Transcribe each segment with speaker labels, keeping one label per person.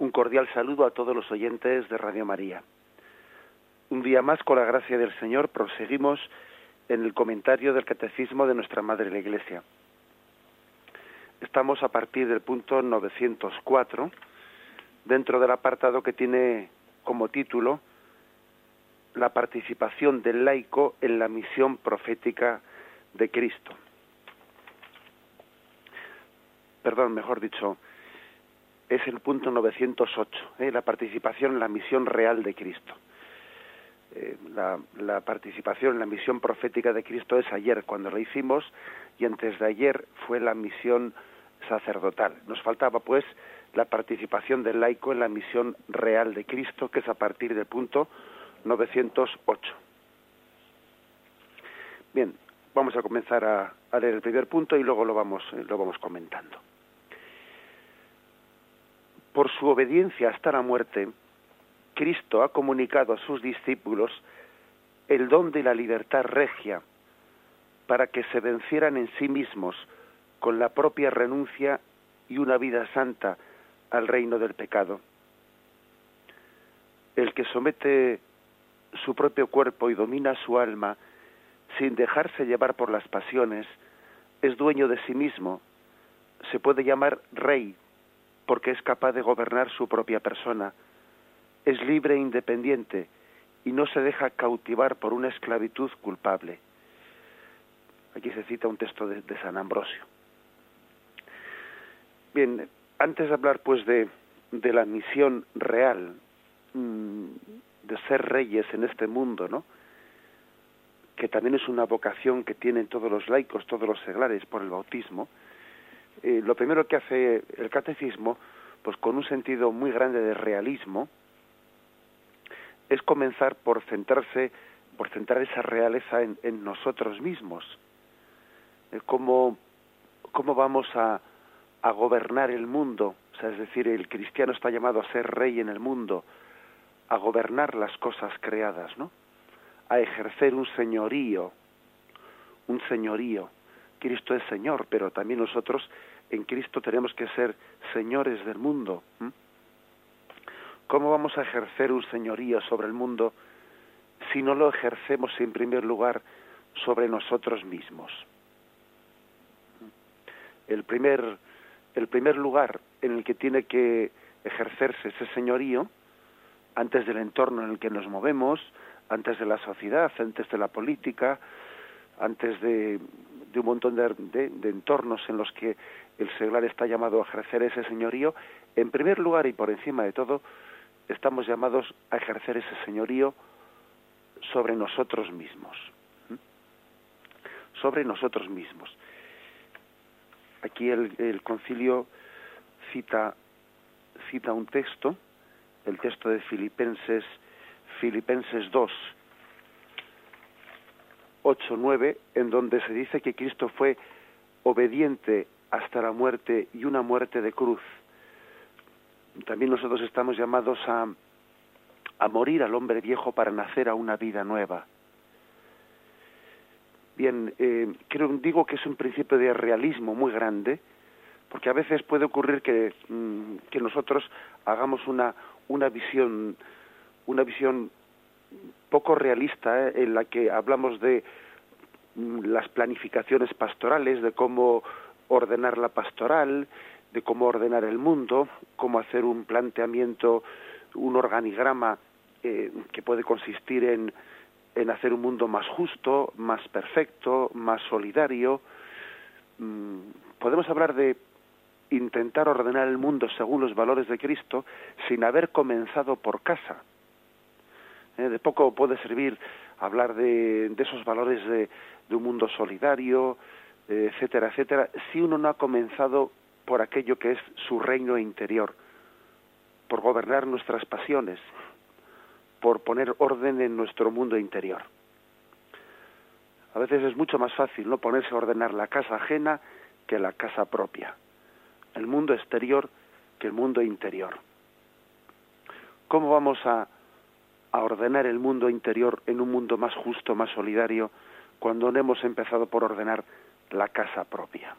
Speaker 1: Un cordial saludo a todos los oyentes de Radio María. Un día más, con la gracia del Señor, proseguimos en el comentario del Catecismo de nuestra Madre la Iglesia. Estamos a partir del punto 904, dentro del apartado que tiene como título La participación del laico en la misión profética de Cristo. Perdón, mejor dicho, es el punto 908, ¿eh? la participación en la misión real de Cristo. Eh, la, participación en la misión profética de Cristo es ayer cuando lo hicimos y antes de ayer fue la misión sacerdotal. Nos faltaba pues la participación del laico en la misión real de Cristo, que es a partir del punto 908. Bien, vamos a comenzar a, a leer el primer punto y luego lo vamos, lo vamos comentando por su obediencia hasta la muerte, Cristo ha comunicado a sus discípulos el don de la libertad regia para que se vencieran en sí mismos con la propia renuncia y una vida santa al reino del pecado. El que somete su propio cuerpo y domina su alma sin dejarse llevar por las pasiones es dueño de sí mismo, se puede llamar rey porque es capaz de gobernar su propia persona, es libre e independiente y no se deja cautivar por una esclavitud culpable. Aquí se cita un texto de, San Ambrosio. Bien, antes de hablar pues de, de la misión real mm, de ser reyes en este mundo, ¿no? que también es una vocación que tienen todos los laicos, todos los seglares por el bautismo, eh, lo primero que hace el catecismo, pues con un sentido muy grande de realismo, es comenzar por centrarse, por centrar esa realeza en, nosotros mismos. Eh, cómo, cómo vamos a, a gobernar el mundo, o sea, es decir, el cristiano está llamado a ser rey en el mundo, a gobernar las cosas creadas, ¿no? A ejercer un señorío, un señorío. Cristo es Señor, pero también nosotros en Cristo tenemos que ser señores del mundo. ¿Cómo vamos a ejercer un señorío sobre el mundo si no lo ejercemos en primer lugar sobre nosotros mismos? El primer, el primer lugar en el que tiene que ejercerse ese señorío, antes del entorno en el que nos movemos, antes de la sociedad, antes de la política, antes de, un montón de, entornos en los que el seglar está llamado a ejercer ese señorío, en primer lugar y por encima de todo, estamos llamados a ejercer ese señorío sobre nosotros mismos. Sobre nosotros mismos. Aquí el, concilio cita, cita un texto, el texto de Filipenses, Filipenses 2, 8, 9, en donde se dice que Cristo fue obediente hasta la muerte y una muerte de cruz. También nosotros estamos llamados a, a morir al hombre viejo para nacer a una vida nueva. Bien, eh, creo, digo que es un principio de realismo muy grande, porque a veces puede ocurrir que, mm, que nosotros hagamos una, una visión, una visión poco realista eh, en la que hablamos de mm, las planificaciones pastorales, de cómo ordenar la pastoral, de cómo ordenar el mundo, cómo hacer un planteamiento, un organigrama eh, que puede consistir en, en hacer un mundo más justo, más perfecto, más solidario. Mm, podemos hablar de intentar ordenar el mundo según los valores de Cristo sin haber comenzado por casa. Eh, de poco puede servir hablar de, de esos valores de, de un mundo solidario, etcétera, etcétera, si uno no ha comenzado por aquello que es su reino interior, por gobernar nuestras pasiones, por poner orden en nuestro mundo interior. A veces es mucho más fácil no ponerse a ordenar la casa ajena que la casa propia, el mundo exterior que el mundo interior. ¿Cómo vamos a, a ordenar el mundo interior en un mundo más justo, más solidario, cuando no hemos empezado por ordenar la casa propia.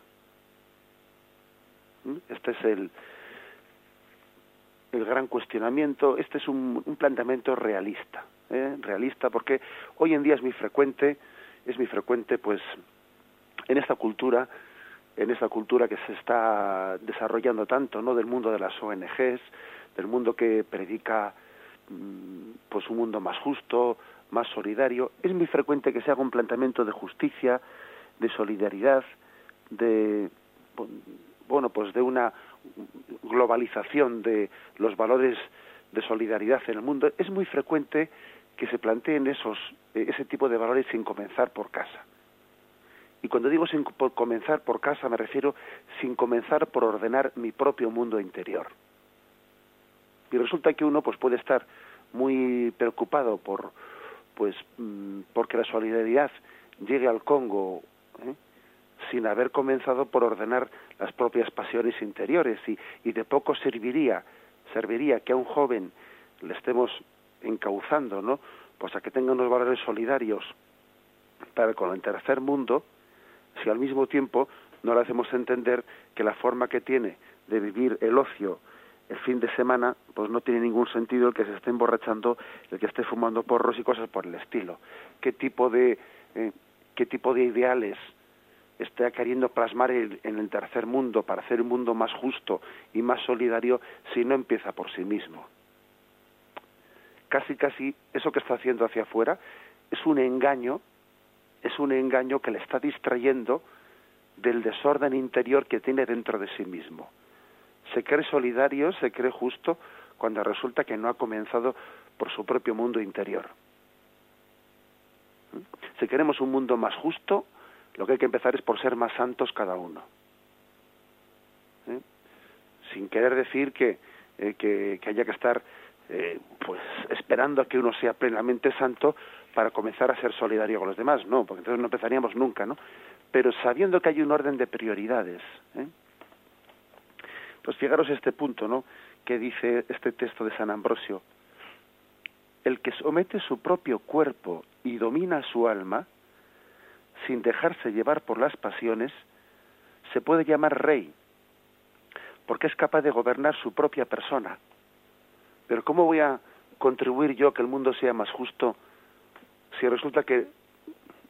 Speaker 1: ¿Mm? Este es el, el gran cuestionamiento, este es un, planteamiento realista, ¿eh? realista porque hoy en día es muy frecuente, es muy frecuente pues en esta cultura, en esta cultura que se está desarrollando tanto, ¿no? del mundo de las ONGs, del mundo que predica mm, pues un mundo más justo, más solidario, es muy frecuente que se haga un planteamiento de justicia, de solidaridad, de bueno, pues de una globalización de los valores de solidaridad en el mundo, es muy frecuente que se planteen esos, ese tipo de valores sin comenzar por casa. Y cuando digo sin por comenzar por casa me refiero sin comenzar por ordenar mi propio mundo interior. Y resulta que uno pues puede estar muy preocupado por pues mm, porque la solidaridad llegue al Congo ¿eh? sin haber comenzado por ordenar las propias pasiones interiores y, y de poco serviría serviría que a un joven le estemos encauzando, ¿no? Pues a que tenga unos valores solidarios para con el tercer mundo, si al mismo tiempo no le hacemos entender que la forma que tiene de vivir el ocio el fin de semana, pues no tiene ningún sentido el que se esté emborrachando, el que esté fumando porros y cosas por el estilo. ¿Qué tipo de, eh, qué tipo de ideales está queriendo plasmar en el tercer mundo para hacer un mundo más justo y más solidario si no empieza por sí mismo. Casi, casi eso que está haciendo hacia afuera es un engaño, es un engaño que le está distrayendo del desorden interior que tiene dentro de sí mismo. Se cree solidario, se cree justo, cuando resulta que no ha comenzado por su propio mundo interior. Si queremos un mundo más justo, lo que hay que empezar es por ser más santos cada uno. ¿Eh? Sin querer decir que, eh, que, haya que estar eh, pues esperando a que uno sea plenamente santo para comenzar a ser solidario con los demás, no, porque entonces no empezaríamos nunca, ¿no? Pero sabiendo que hay un orden de prioridades. Pues fijaros este punto, ¿no? Que dice este texto de San Ambrosio. El que somete su propio cuerpo y domina su alma, sin dejarse llevar por las pasiones, se puede llamar rey, porque es capaz de gobernar su propia persona. Pero ¿cómo voy a contribuir yo a que el mundo sea más justo si resulta que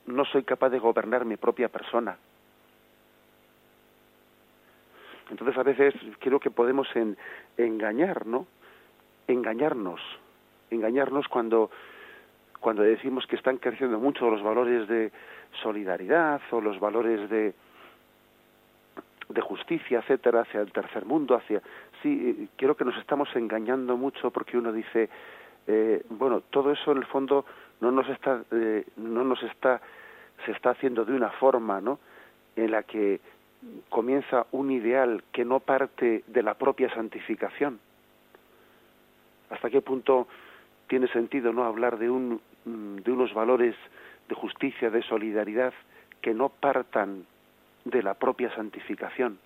Speaker 1: no soy capaz de gobernar mi propia persona? Entonces a veces creo que podemos engañar, ¿no? Engañarnos, engañarnos cuando cuando decimos que están creciendo mucho los valores de solidaridad o los valores de de justicia, etcétera, hacia el tercer mundo, hacia sí, eh, creo que nos estamos engañando mucho porque uno dice, eh, bueno, todo eso en el fondo no nos está, eh, no nos está, se está haciendo de una forma, ¿no? En la que comienza un ideal que no parte de la propia santificación. ¿Hasta qué punto tiene sentido no hablar de un Mm, de unos valores de justicia, de solidaridad, que no partan de la propia santificación.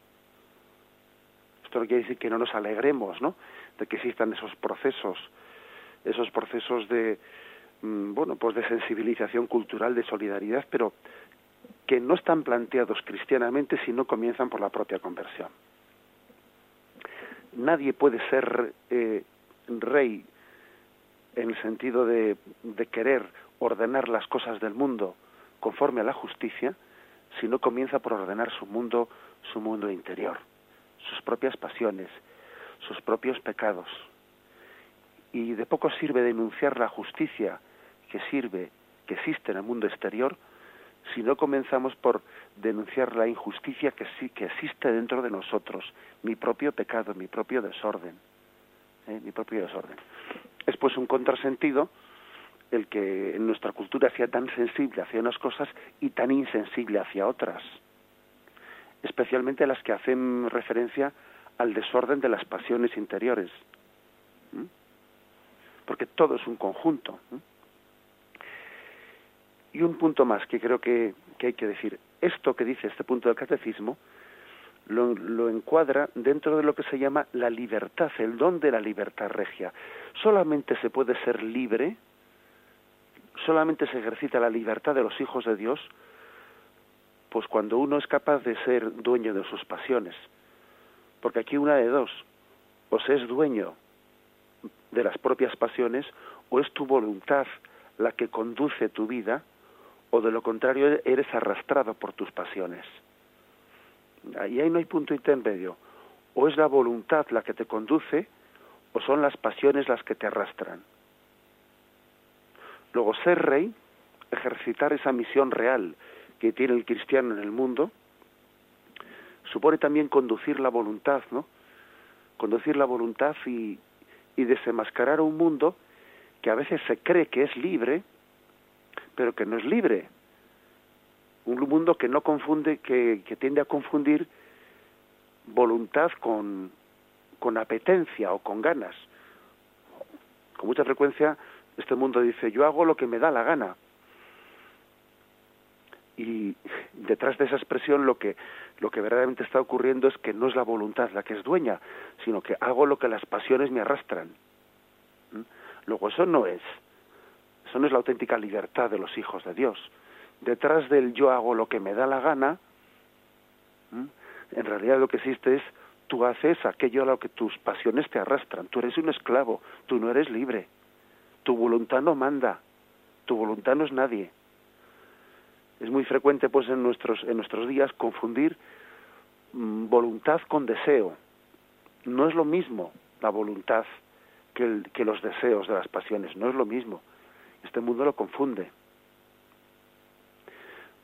Speaker 1: Esto no quiere decir que no nos alegremos, ¿no? De que existan esos procesos, esos procesos de, mm, bueno, pues de sensibilización cultural, de solidaridad, pero que no están planteados cristianamente si no comienzan por la propia conversión. Nadie puede ser eh, rey en el sentido de, de querer ordenar las cosas del mundo conforme a la justicia, si no comienza por ordenar su mundo, su mundo interior, sus propias pasiones, sus propios pecados. Y de poco sirve denunciar la justicia que sirve, que existe en el mundo exterior, si no comenzamos por denunciar la injusticia que existe dentro de nosotros, mi propio pecado, mi propio desorden, ¿eh? mi propio desorden es pues un contrasentido el que en nuestra cultura sea tan sensible hacia unas cosas y tan insensible hacia otras, especialmente las que hacen referencia al desorden de las pasiones interiores, porque todo es un conjunto. Y un punto más que creo que, que hay que decir, esto que dice este punto del catecismo, lo, encuadra dentro de lo que se llama la libertad, el don de la libertad regia. Solamente se puede ser libre, solamente se ejercita la libertad de los hijos de Dios, pues cuando uno es capaz de ser dueño de sus pasiones. Porque aquí una de dos, o se es dueño de las propias pasiones o es tu voluntad la que conduce tu vida o de lo contrario eres arrastrado por tus pasiones. Y ahí no hay punto intermedio. O es la voluntad la que te conduce o son las pasiones las que te arrastran. Luego, ser rey, ejercitar esa misión real que tiene el cristiano en el mundo, supone también conducir la voluntad, ¿no? Conducir la voluntad y, y desenmascarar un mundo que a veces se cree que es libre, pero que no es libre. Un mundo que no confunde, que, que tiende a confundir voluntad con, con apetencia o con ganas. Con mucha frecuencia este mundo dice yo hago lo que me da la gana. Y detrás de esa expresión lo que lo que verdaderamente está ocurriendo es que no es la voluntad la que es dueña, sino que hago lo que las pasiones me arrastran. ¿Mm? Luego eso no es, eso no es la auténtica libertad de los hijos de Dios. Detrás del yo hago lo que me da la gana, en realidad lo que existe es tú haces aquello a lo que tus pasiones te arrastran. Tú eres un esclavo, tú no eres libre. Tu voluntad no manda, tu voluntad no es nadie. Es muy frecuente pues en nuestros en nuestros días confundir mm, voluntad con deseo. No es lo mismo la voluntad que, que los deseos de las pasiones, no es lo mismo. Este mundo lo confunde.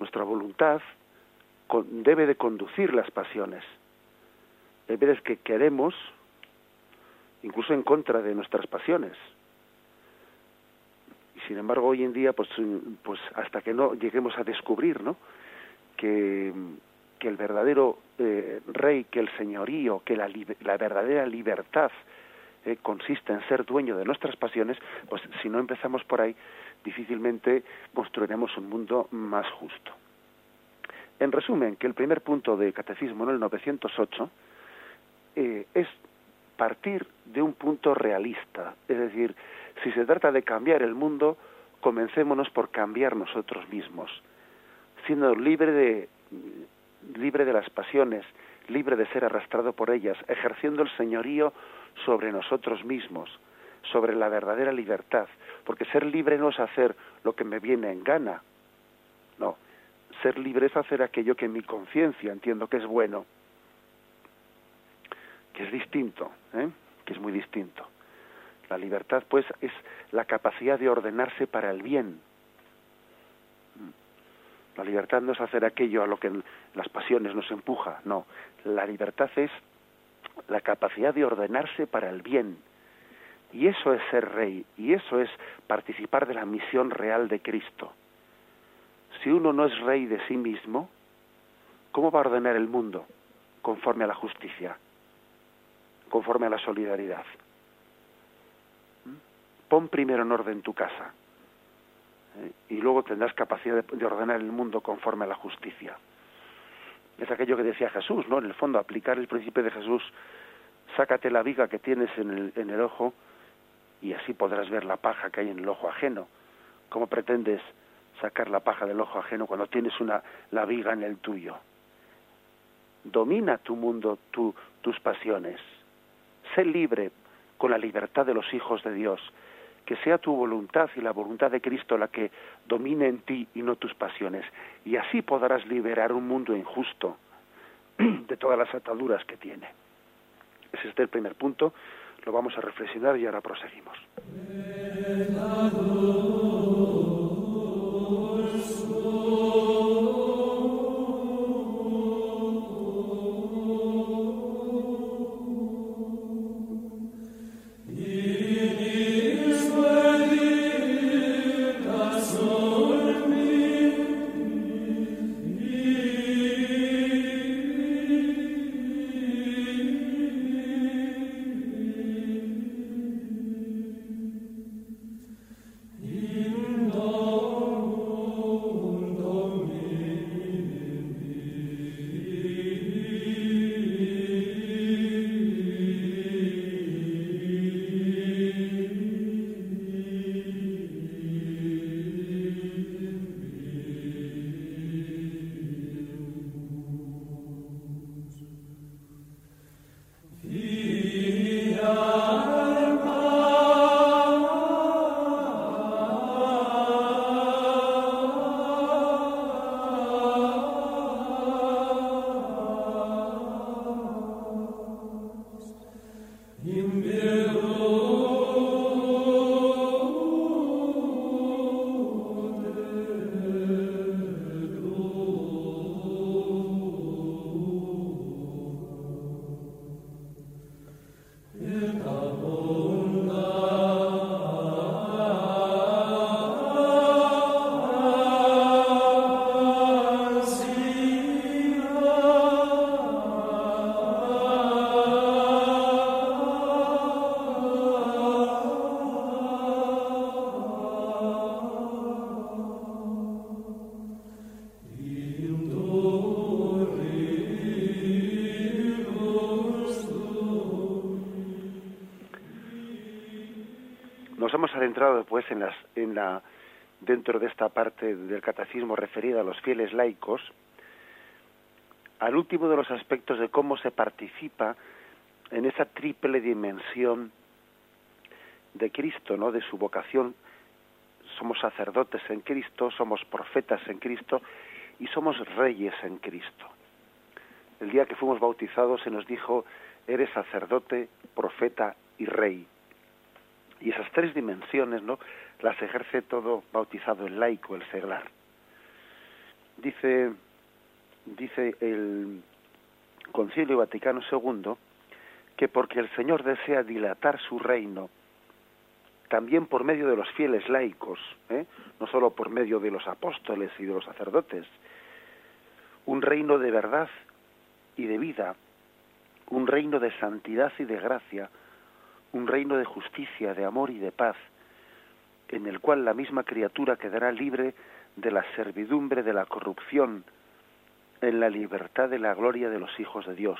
Speaker 1: Nuestra voluntad debe de conducir las pasiones. Hay veces que queremos, incluso en contra de nuestras pasiones. Y sin embargo, hoy en día, pues, pues hasta que no lleguemos a descubrir, ¿no? Que, que el verdadero eh, rey, que el señorío, que la, la verdadera libertad eh, consiste en ser dueño de nuestras pasiones, pues si no empezamos por ahí, difícilmente construiremos un mundo más justo. En resumen, que el primer punto de Catecismo, en el 908, eh, es partir de un punto realista. Es decir, si se trata de cambiar el mundo, comencémonos por cambiar nosotros mismos, siendo libre de, libre de las pasiones, libre de ser arrastrado por ellas, ejerciendo el señorío sobre nosotros mismos, sobre la verdadera libertad, porque ser libre no es hacer lo que me viene en gana, no, ser libre es hacer aquello que mi conciencia entiendo que es bueno, que es distinto, ¿eh? que es muy distinto. La libertad, pues, es la capacidad de ordenarse para el bien. La libertad no es hacer aquello a lo que las pasiones nos empuja, no. La libertad es la capacidad de ordenarse para el bien. Y eso es ser rey, y eso es participar de la misión real de Cristo. Si uno no es rey de sí mismo, ¿cómo va a ordenar el mundo conforme a la justicia, conforme a la solidaridad? ¿Mm? Pon primero en orden tu casa ¿eh? y luego tendrás capacidad de, ordenar el mundo conforme a la justicia. Es aquello que decía Jesús, ¿no? En el fondo, aplicar el principio de Jesús, sácate la viga que tienes en el, en el ojo y así podrás ver la paja que hay en el ojo ajeno. ¿Cómo pretendes sacar la paja del ojo ajeno cuando tienes una la viga en el tuyo. Domina tu mundo, tu, tus pasiones. Sé libre con la libertad de los hijos de Dios. Que sea tu voluntad y la voluntad de Cristo la que domine en ti y no tus pasiones. Y así podrás liberar un mundo injusto de todas las ataduras que tiene. Ese es el primer punto. Lo vamos a reflexionar y ahora proseguimos. Dentro de esta parte del catecismo referida a los fieles laicos al último de los aspectos de cómo se participa en esa triple dimensión de Cristo, ¿no? De su vocación. Somos sacerdotes en Cristo, somos profetas en Cristo y somos reyes en Cristo. El día que fuimos bautizados se nos dijo, eres sacerdote, profeta y rey. Y esas tres dimensiones, ¿no? Las ejerce todo bautizado el laico, el seglar. Dice, dice el Concilio Vaticano II que porque el Señor desea dilatar su reino, también por medio de los fieles laicos, ¿eh? no solo por medio de los apóstoles y de los sacerdotes, un reino de verdad y de vida, un reino de santidad y de gracia, un reino de justicia, de amor y de paz, en el cual la misma criatura quedará libre de la servidumbre de la corrupción, en la libertad de la gloria de los hijos de Dios.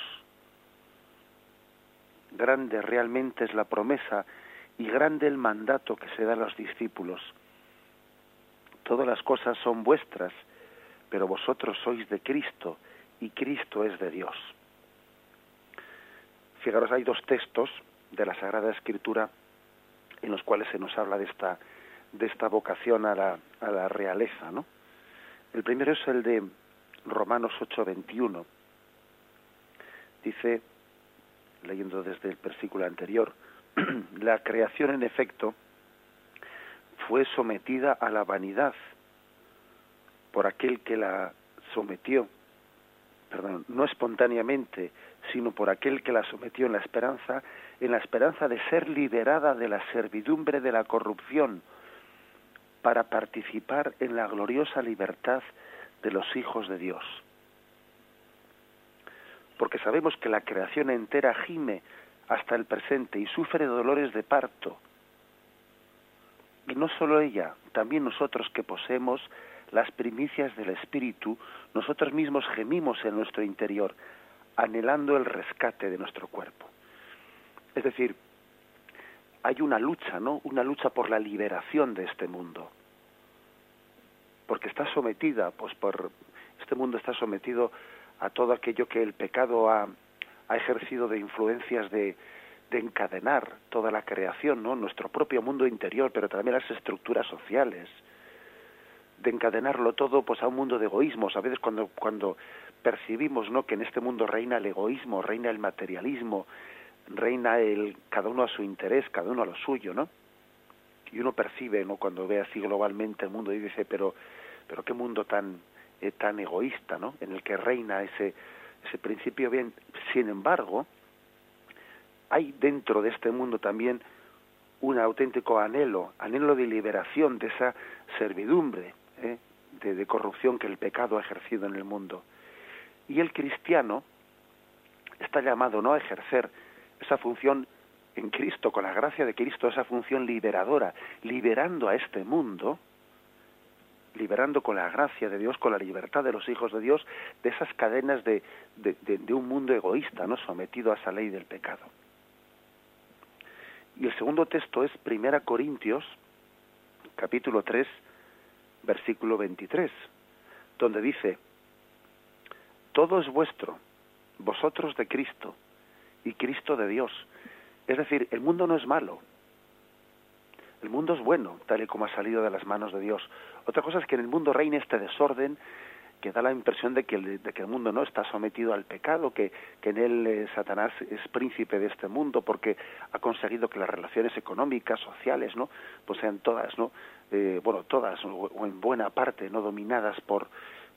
Speaker 1: Grande realmente es la promesa y grande el mandato que se da a los discípulos. Todas las cosas son vuestras, pero vosotros sois de Cristo y Cristo es de Dios. Fijaros, hay dos textos de la Sagrada Escritura en los cuales se nos habla de esta, de esta vocación a la, a la realeza, ¿no? El primero es el de Romanos 8:21. Dice, leyendo desde el versículo anterior, la creación en efecto fue sometida a la vanidad por aquel que la sometió, perdón, no espontáneamente, sino por aquel que la sometió en la esperanza, en la esperanza de ser liberada de la servidumbre de la corrupción, para participar en la gloriosa libertad de los hijos de Dios. Porque sabemos que la creación entera gime hasta el presente y sufre dolores de parto. Y no solo ella, también nosotros que poseemos las primicias del Espíritu, nosotros mismos gemimos en nuestro interior, anhelando el rescate de nuestro cuerpo. Es decir, hay una lucha, ¿no? Una lucha por la liberación de este mundo. Porque está sometida, pues por este mundo está sometido a todo aquello que el pecado ha, ejercido de influencias de, de encadenar toda la creación, ¿no? Nuestro propio mundo interior, pero también las estructuras sociales, de encadenarlo todo pues a un mundo de egoísmos. A veces cuando, cuando percibimos ¿no? que en este mundo reina el egoísmo, reina el materialismo, reina el cada uno a su interés, cada uno a lo suyo, ¿no? Y uno percibe, ¿no? Cuando ve así globalmente el mundo y dice, pero, pero qué mundo tan, eh, tan egoísta, ¿no? En el que reina ese, ese principio bien. Sin embargo, hay dentro de este mundo también un auténtico anhelo, anhelo de liberación de esa servidumbre, ¿eh? de, corrupción que el pecado ha ejercido en el mundo. Y el cristiano está llamado no a ejercer esa función en Cristo, con la gracia de Cristo, esa función liberadora, liberando a este mundo, liberando con la gracia de Dios, con la libertad de los hijos de Dios, de esas cadenas de, de, de, un mundo egoísta, no sometido a esa ley del pecado. Y el segundo texto es Primera Corintios, capítulo 3, versículo 23, donde dice, todo es vuestro, vosotros de Cristo y Cristo de Dios. Es decir, el mundo no es malo, el mundo es bueno, tal y como ha salido de las manos de Dios. Otra cosa es que en el mundo reine este desorden que da la impresión de que el, de que el mundo no está sometido al pecado, que, en él eh, Satanás es príncipe de este mundo porque ha conseguido que las relaciones económicas, sociales, ¿no? pues sean todas, ¿no? Eh, bueno, todas o, en buena parte no dominadas por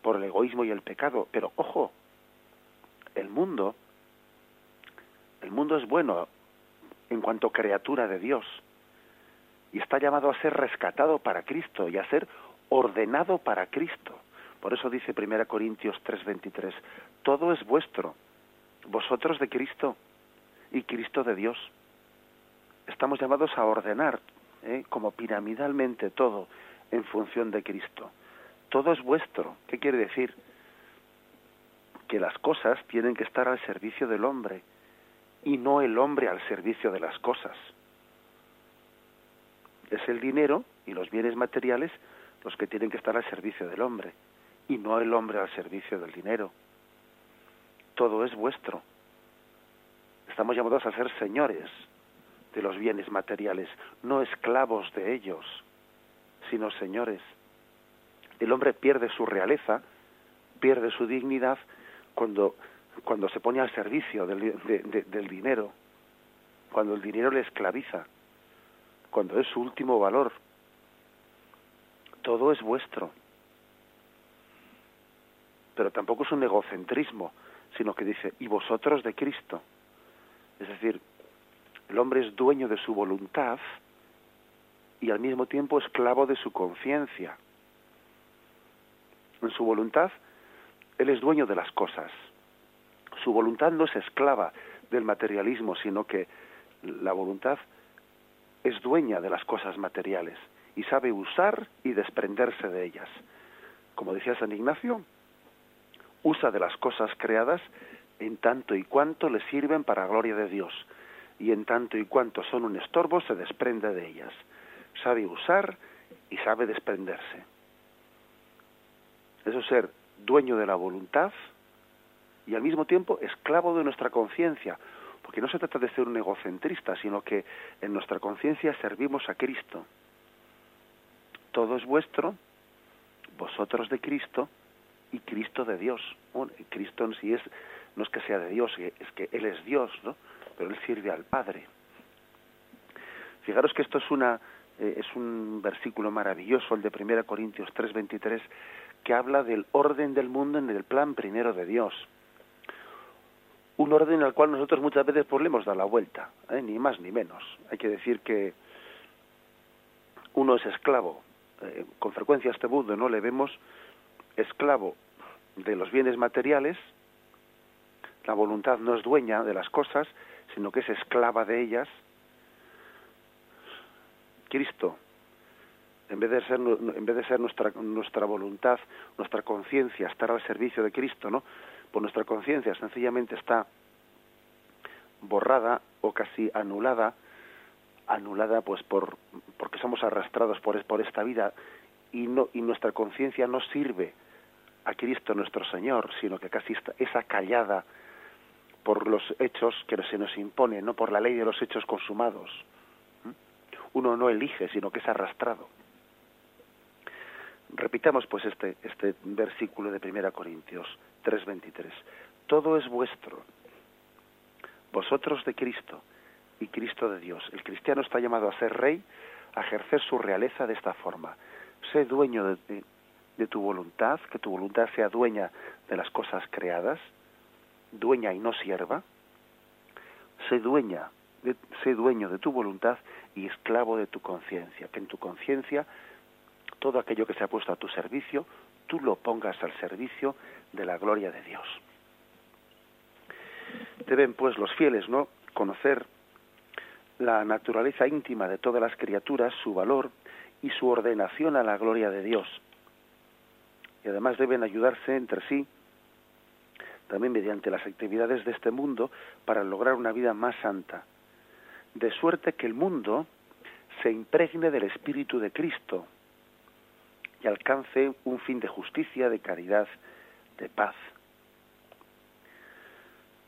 Speaker 1: por el egoísmo y el pecado, pero ojo, el mundo el mundo es bueno en cuanto criatura de Dios y está llamado a ser rescatado para Cristo y a ser ordenado para Cristo. Por eso dice 1 Corintios 3:23, todo es vuestro, vosotros de Cristo y Cristo de Dios. Estamos llamados a ordenar ¿eh? como piramidalmente todo en función de Cristo. Todo es vuestro. ¿Qué quiere decir? Que las cosas tienen que estar al servicio del hombre y no el hombre al servicio de las cosas. es el dinero y los bienes materiales los que tienen que estar al servicio del hombre y no el hombre al servicio del dinero. Todo es vuestro. Estamos llamados a ser señores de los bienes materiales, no esclavos de ellos, sino señores. El hombre pierde su realeza, pierde su dignidad cuando, cuando se pone al servicio del, dinero, cuando el dinero le esclaviza, cuando es su último valor. Todo es vuestro. Pero tampoco es un egocentrismo, sino que dice, y vosotros de Cristo. Es decir, el hombre es dueño de su voluntad y al mismo tiempo esclavo de su conciencia. En su voluntad, él es dueño de las cosas. Su voluntad no es esclava del materialismo, sino que la voluntad es dueña de las cosas materiales y sabe usar y desprenderse de ellas. Como decía San Ignacio, usa de las cosas creadas en tanto y cuanto le sirven para gloria de Dios, y en tanto y cuanto son un estorbo se desprende de ellas. Sabe usar y sabe desprenderse. Eso es ser dueño de la voluntad y al mismo tiempo esclavo de nuestra conciencia, porque no se trata de ser un egocentrista, sino que en nuestra conciencia servimos a Cristo. Todo es vuestro, vosotros de Cristo y Cristo de Dios. Cristo en sí es, no es que sea de Dios, es que Él es Dios, ¿no? pero Él sirve al Padre. Fijaros que esto es una eh, es un versículo maravilloso, el de 1 Corintios 3:23, que habla del orden del mundo en el plan primero de Dios un orden al cual nosotros muchas veces pues, le hemos dado la vuelta, ¿eh? ni más ni menos. Hay que decir que uno es esclavo. Eh, con frecuencia a este mundo no le vemos esclavo de los bienes materiales, la voluntad no es dueña de las cosas, sino que es esclava de ellas. Cristo, en vez de ser, en vez de ser nuestra, nuestra voluntad, nuestra conciencia, estar al servicio de Cristo, ¿no? Pues nuestra conciencia sencillamente está borrada o casi anulada, anulada pues por porque somos arrastrados por, por esta vida y no y nuestra conciencia no sirve a Cristo nuestro Señor, sino que casi está, es acallada por los hechos que se nos imponen, no por la ley de los hechos consumados. ¿Mm? Uno no elige, sino que es arrastrado. Repitamos pues este, este versículo de 1 Corintios 3:23. Todo es vuestro, vosotros de Cristo y Cristo de Dios. El cristiano está llamado a ser rey, a ejercer su realeza de esta forma. Sé dueño de, tu voluntad, que tu voluntad sea dueña de las cosas creadas, dueña y no sierva. Sé dueña, sé dueño de tu voluntad y esclavo de tu conciencia, que en tu conciencia todo aquello que se ha puesto a tu servicio, tú lo pongas al servicio de la gloria de Dios. Deben pues los fieles, ¿no?, conocer la naturaleza íntima de todas las criaturas, su valor y su ordenación a la gloria de Dios. Y además deben ayudarse entre sí, también mediante las actividades de este mundo, para lograr una vida más santa. De suerte que el mundo se impregne del Espíritu de Cristo y alcance un fin de justicia, de caridad, de paz.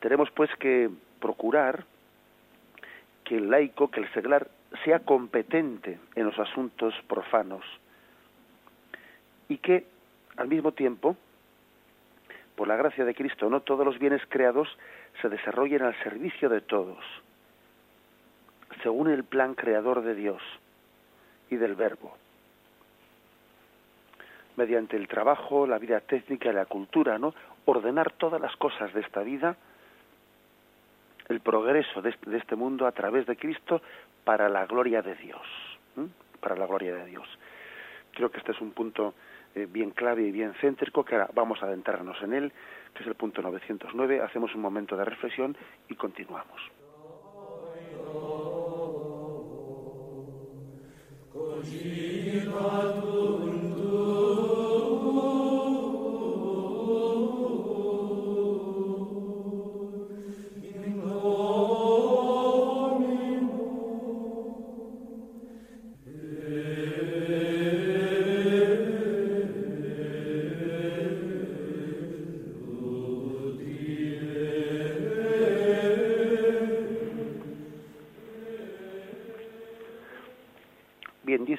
Speaker 1: Tenemos pues que procurar que el laico, que el seglar, sea competente en los asuntos profanos y que al mismo tiempo, por la gracia de Cristo, no todos los bienes creados se desarrollen al servicio de todos, según el plan creador de Dios y del Verbo mediante el trabajo, la vida técnica la cultura, ¿no? Ordenar todas las cosas de esta vida, el progreso de este, este mundo a través de Cristo para la gloria de Dios, para la gloria de Dios. Creo que este es un punto eh, bien clave y bien céntrico, que ahora vamos a adentrarnos en él, que es el punto 909. Hacemos un momento de reflexión y continuamos.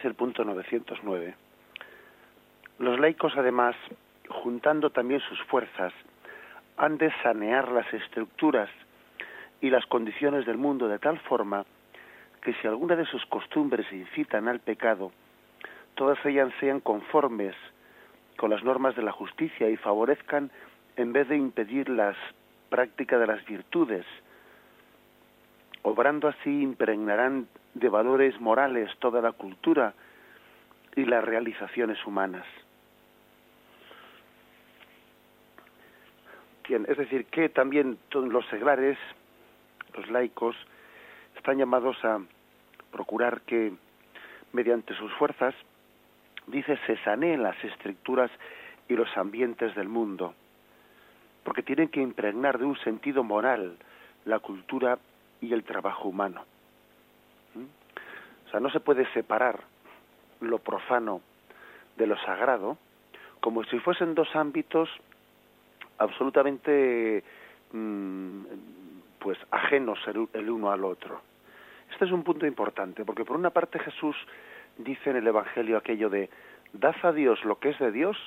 Speaker 1: El punto 909. Los laicos, además, juntando también sus fuerzas, han de sanear las estructuras y las condiciones del mundo de tal forma que si alguna de sus costumbres incitan al pecado, todas ellas sean conformes con las normas de la justicia y favorezcan en vez de impedir la práctica de las virtudes. Obrando así impregnarán de valores morales toda la cultura y las realizaciones humanas. es decir, que también los seglares, los laicos, están llamados a procurar que, mediante sus fuerzas, dice, se saneen las estructuras y los ambientes del mundo, porque tienen que impregnar de un sentido moral la cultura y el trabajo humano. O sea, no se puede separar lo profano de lo sagrado como si fuesen dos ámbitos absolutamente mm, pues ajenos el, uno al otro. Este es un punto importante, porque por una parte Jesús dice en el Evangelio aquello de dad a Dios lo que es de Dios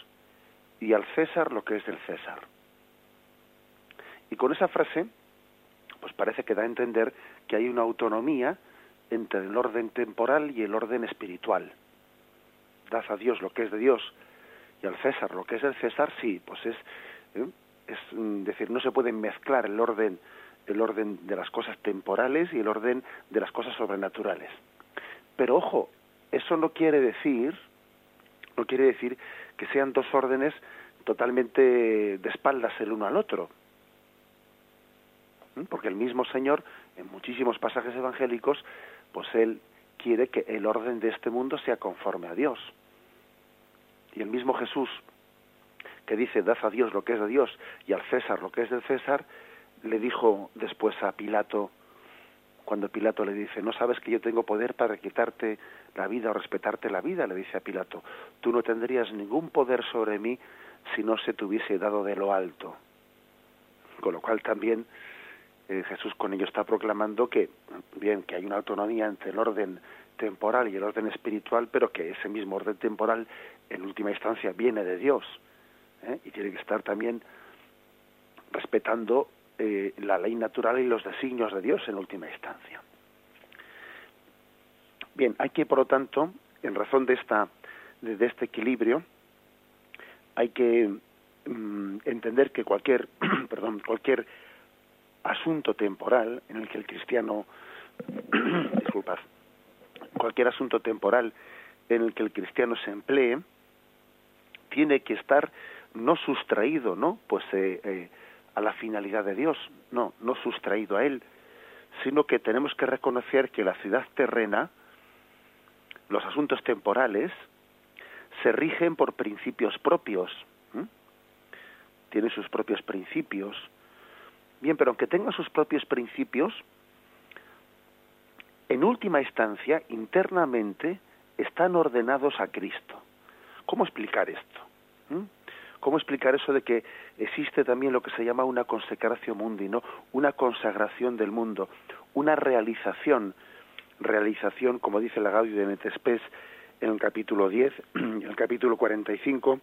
Speaker 1: y al César lo que es del César. Y con esa frase, pues parece que da a entender que hay una autonomía entre el orden temporal y el orden espiritual. Dad a Dios lo que es de Dios y al César lo que es del César, sí, pues es ¿eh? es mm, decir, no se puede mezclar el orden el orden de las cosas temporales y el orden de las cosas sobrenaturales. Pero ojo, eso no quiere decir no quiere decir que sean dos órdenes totalmente de espaldas el uno al otro. ¿Mm? Porque el mismo Señor, en muchísimos pasajes evangélicos, pues Él quiere que el orden de este mundo sea conforme a Dios. Y el mismo Jesús, que dice, dad a Dios lo que es de Dios y al César lo que es del César, le dijo después a Pilato, cuando Pilato le dice, no sabes que yo tengo poder para quitarte la vida o respetarte la vida, le dice a Pilato, tú no tendrías ningún poder sobre mí si no se te hubiese dado de lo alto. Con lo cual también eh, Jesús con ello está proclamando que, bien, que hay una autonomía entre el orden temporal y el orden espiritual, pero que ese mismo orden temporal en última instancia viene de Dios ¿eh? y tiene que estar también respetando eh, la ley natural y los designios de Dios en última instancia. Bien, hay que, por lo tanto, en razón de, esta, de, este equilibrio, hay que mm, entender que cualquier, perdón, cualquier asunto temporal en el que el cristiano, disculpad, cualquier asunto temporal en el que el cristiano se emplee, tiene que estar no sustraído, ¿no? Pues eh, eh, a la finalidad de Dios, no, no sustraído a Él, sino que tenemos que reconocer que la ciudad terrena, los asuntos temporales, se rigen por principios propios, tienen sus propios principios. Bien, pero aunque tengan sus propios principios, en última instancia, internamente, están ordenados a Cristo. ¿Cómo explicar esto? ¿Cómo explicar eso de que existe también lo que se llama una consecración mundi. Una consagración del mundo, una realización, realización, como dice la Gaudio de Netespes en el capítulo 10, en el capítulo 45,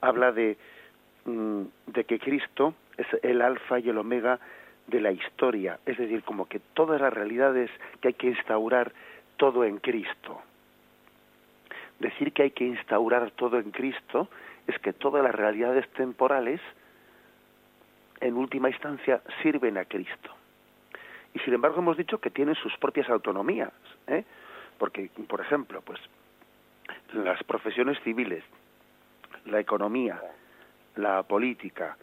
Speaker 1: habla de, mm, de que Cristo es el alfa y el omega de la historia, es decir, como que todas las realidades que hay que instaurar todo en Cristo. Decir que hay que instaurar todo en Cristo es que todas las realidades temporales, en última instancia, sirven a Cristo. Y sin embargo hemos dicho que tienen sus propias autonomías, ¿eh? porque, por ejemplo, pues las profesiones civiles, la economía, la política,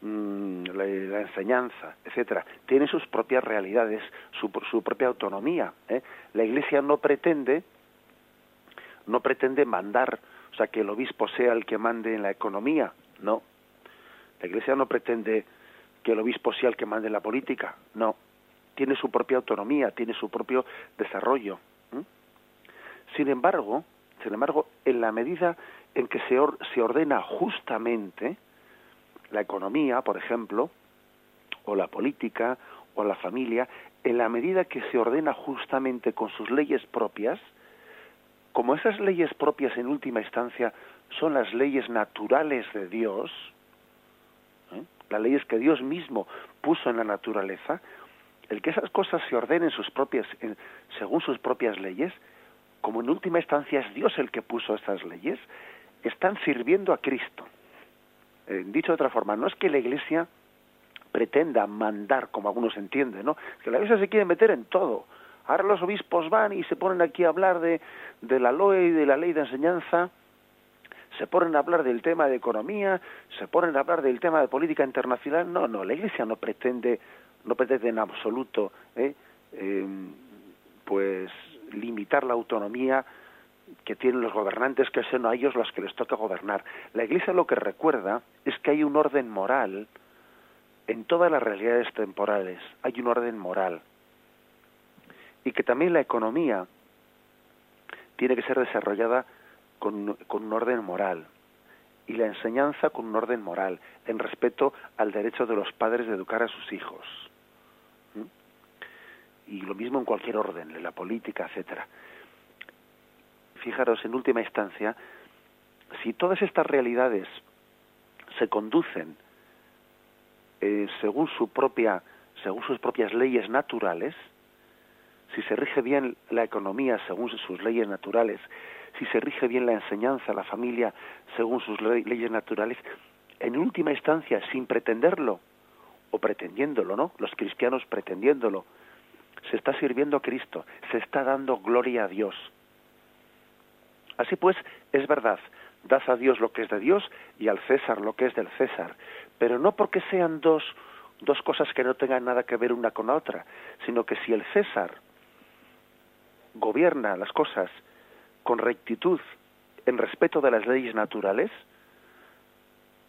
Speaker 1: mm, la, enseñanza, etcétera, tienen sus propias realidades, su, su propia autonomía. ¿eh? La Iglesia no pretende, no pretende mandar o sea, que el obispo sea el que mande en la economía, no. La Iglesia no pretende que el obispo sea el que mande en la política, no. Tiene su propia autonomía, tiene su propio desarrollo. Sin embargo, sin embargo, en la medida en que se, se ordena justamente la economía, por ejemplo, o la política, o la familia, en la medida que se ordena justamente con sus leyes propias, como esas leyes propias en última instancia son las leyes naturales de Dios, ¿eh? las leyes que Dios mismo puso en la naturaleza, el que esas cosas se ordenen sus propias, según sus propias leyes, como en última instancia es Dios el que puso estas leyes, están sirviendo a Cristo. Eh, dicho de otra forma, no es que la Iglesia pretenda mandar, como algunos entienden, ¿no? Que la Iglesia se quiere meter en todo. Ahora los obispos van y se ponen aquí a hablar de, de la LOE y de la ley de enseñanza, se ponen a hablar del tema de economía, se ponen a hablar del tema de política internacional. No, no, la Iglesia no pretende, no pretende en absoluto, ¿eh? Em, pues limitar la autonomía que tienen los gobernantes, que sean a ellos los que les toca gobernar. La Iglesia lo que recuerda es que hay un orden moral en todas las realidades temporales, hay un orden moral. Y que también la economía tiene que ser desarrollada con, un orden moral y la enseñanza con un orden moral, en respeto al derecho de los padres de educar a sus hijos. Y lo mismo en cualquier orden, en la política, etcétera. Fijaros, en última instancia, si todas estas realidades se conducen eh, según su propia, según sus propias leyes naturales, si se rige bien la economía según sus leyes naturales, si se rige bien la enseñanza, la familia según sus leyes naturales, en última instancia, sin pretenderlo, o pretendiéndolo, ¿no? Los cristianos pretendiéndolo, se está sirviendo a Cristo, se está dando gloria a Dios. Así pues, es verdad, dad a Dios lo que es de Dios y al César lo que es del César, pero no porque sean dos, dos cosas que no tengan nada que ver una con la otra, sino que si el César gobierna las cosas con rectitud, en respeto de las leyes naturales,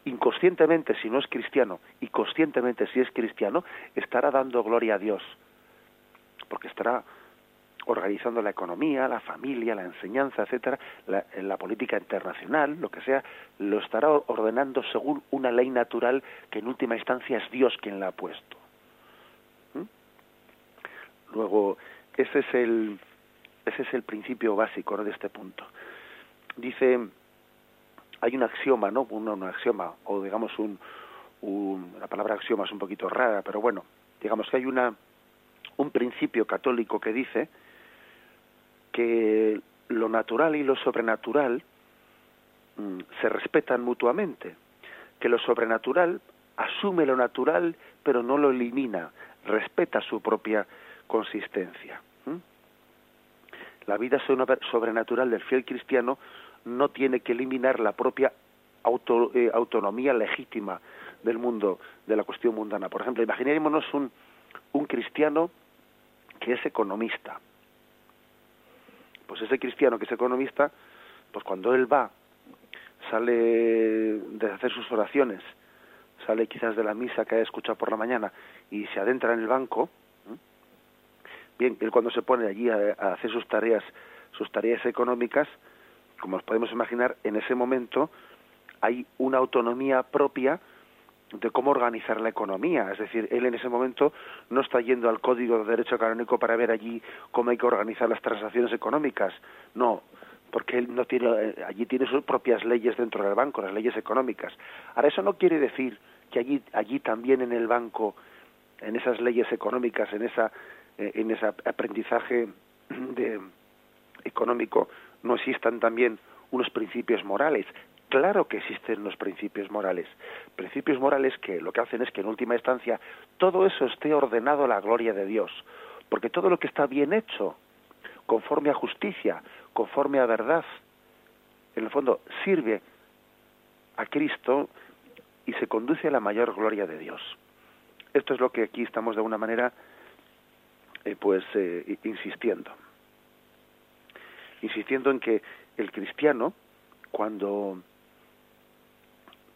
Speaker 1: inconscientemente si no es cristiano y conscientemente si es cristiano, estará dando gloria a Dios, porque estará organizando la economía, la familia, la enseñanza, etcétera, la, la política internacional, lo que sea, lo estará ordenando según una ley natural que en última instancia es Dios quien la ha puesto. ¿Mm? Luego, ese es el ese es el principio básico de este punto. Dice, hay un axioma, ¿no? Un, un axioma, o digamos un, un, la palabra axioma es un poquito rara, pero bueno, digamos que hay una, un principio católico que dice que lo natural y lo sobrenatural mm, se respetan mutuamente, que lo sobrenatural asume lo natural pero no lo elimina, respeta su propia consistencia. La vida sobrenatural del fiel cristiano no tiene que eliminar la propia eh, autonomía legítima del mundo, de la cuestión mundana. Por ejemplo, imaginémonos un, un cristiano que es economista, pues ese cristiano que es economista, pues cuando él va, sale de hacer sus oraciones, sale quizás de la misa que ha escuchado por la mañana y se adentra en el banco, bien, él cuando se pone allí a, hacer sus tareas, sus tareas económicas, como os podemos imaginar, en ese momento hay una autonomía propia de cómo organizar la economía. Es decir, él en ese momento no está yendo al Código de Derecho Canónico para ver allí cómo hay que organizar las transacciones económicas. No, porque él no tiene, eh, allí tiene sus propias leyes dentro del banco, las leyes económicas. Ahora, eso no quiere decir que allí, allí también en el banco, en esas leyes económicas, en, esa, eh, en ese aprendizaje de, económico, no existan también unos principios morales. Claro que existen los principios morales, principios morales que lo que hacen es que en última instancia todo eso esté ordenado a la gloria de Dios, porque todo lo que está bien hecho, conforme a justicia, conforme a verdad, en el fondo sirve a Cristo y se conduce a la mayor gloria de Dios. Esto es lo que aquí estamos de alguna manera eh, pues eh, insistiendo. Insistiendo en que el cristiano, cuando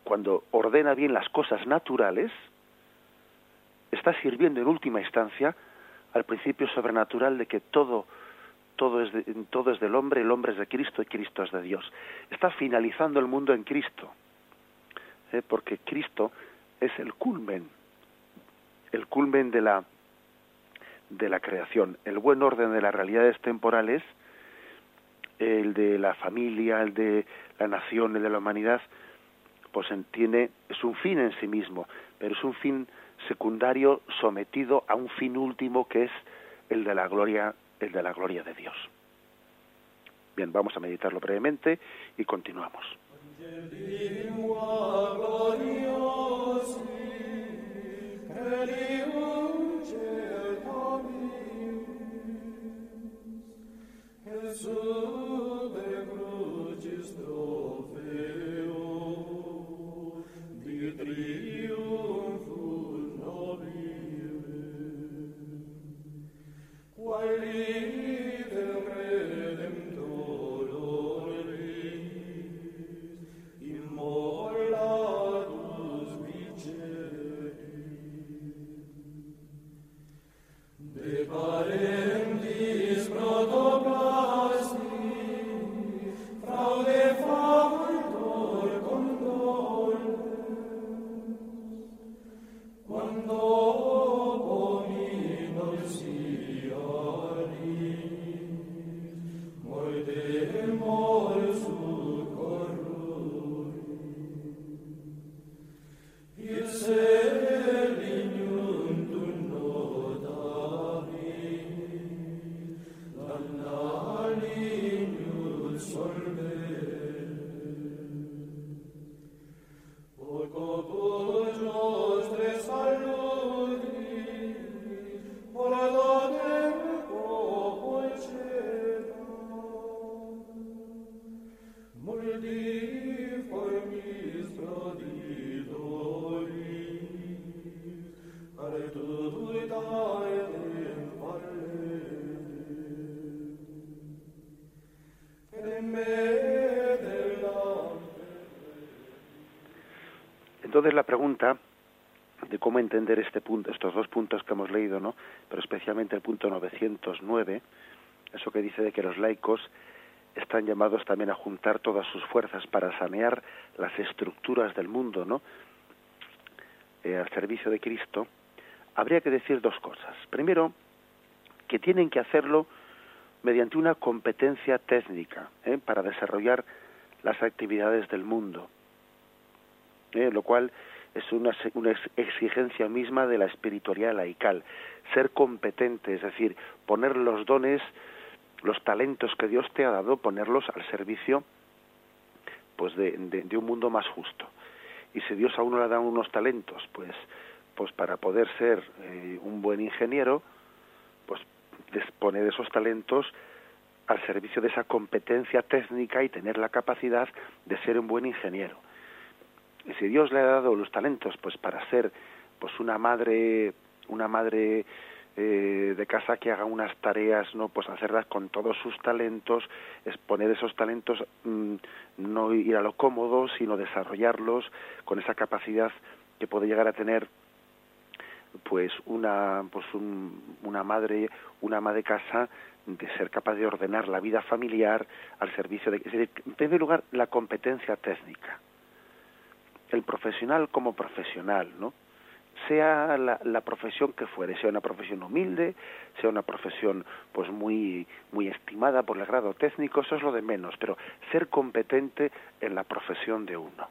Speaker 1: cuando ordena bien las cosas naturales, está sirviendo en última instancia al principio sobrenatural de que todo todo es, de, todo es del hombre, el hombre es de Cristo y Cristo es de Dios. Está finalizando el mundo en Cristo, ¿eh? porque Cristo es el culmen, el culmen de la de la creación. El buen orden de las realidades temporales el de la familia, el de la nación, el de la humanidad, pues tiene, es un fin en sí mismo, pero es un fin secundario sometido a un fin último que es el de la gloria, el de la gloria de Dios. Bien, vamos a meditarlo brevemente y continuamos. Cómo entender este punto, estos dos puntos que hemos leído, ¿no? Pero especialmente el punto 909, eso que dice de que los laicos están llamados también a juntar todas sus fuerzas para sanear las estructuras del mundo, ¿no? Eh, al servicio de Cristo, habría que decir dos cosas. Primero, que tienen que hacerlo mediante una competencia técnica ¿eh? para desarrollar las actividades del mundo ¿eh? lo cual es una, una, exigencia misma de la espiritualidad laical, ser competente, es decir, poner los dones, los talentos que Dios te ha dado, ponerlos al servicio pues de, de, un mundo más justo. Y si Dios a uno le da unos talentos, pues, pues para poder ser eh, un buen ingeniero, pues poner esos talentos al servicio de esa competencia técnica y tener la capacidad de ser un buen ingeniero si Dios le ha dado los talentos pues para ser pues una madre una madre eh, de casa que haga unas tareas no pues hacerlas con todos sus talentos exponer esos talentos mm, no ir a lo cómodo sino desarrollarlos con esa capacidad que puede llegar a tener pues una pues una madre una ama de casa de ser capaz de ordenar la vida familiar al servicio de es en primer lugar la competencia técnica el profesional como profesional, ¿no? sea la, la, profesión que fuere, sea una profesión humilde, sea una profesión pues muy muy estimada por el grado técnico, eso es lo de menos, pero ser competente en la profesión de uno.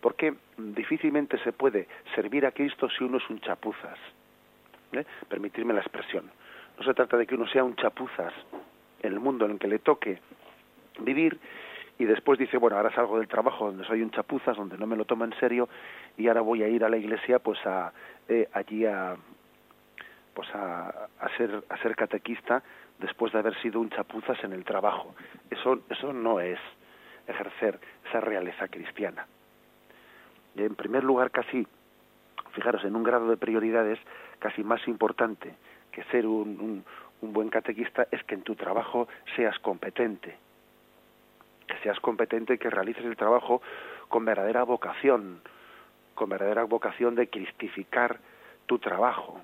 Speaker 1: Porque difícilmente se puede servir a Cristo si uno es un chapuzas. ¿eh? Permitirme la expresión. No se trata de que uno sea un chapuzas en el mundo en el que le toque vivir y después dice, bueno, ahora salgo del trabajo donde soy un chapuzas, donde no me lo tomo en serio y ahora voy a ir a la iglesia pues a eh, allí a pues a, a ser a ser catequista después de haber sido un chapuzas en el trabajo. Eso eso no es ejercer esa realeza cristiana. En primer lugar, casi fijaros en un grado de prioridades casi más importante que ser un, un, un buen catequista es que en tu trabajo seas competente que seas competente, que realices el trabajo con verdadera vocación, con verdadera vocación de cristificar tu trabajo.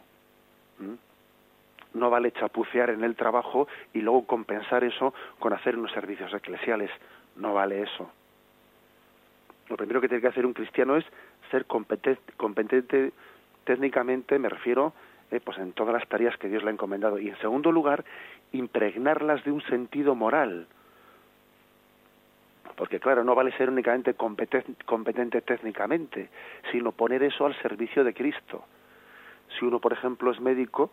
Speaker 1: No vale chapucear en el trabajo y luego compensar eso con hacer unos servicios eclesiales. No vale eso. Lo primero que tiene que hacer un cristiano es ser competente, competente técnicamente, me refiero, eh, pues en todas las tareas que Dios le ha encomendado. Y en segundo lugar, impregnarlas de un sentido moral porque claro, no vale ser únicamente competente técnicamente, sino poner eso al servicio de Cristo. Si uno, por ejemplo, es médico,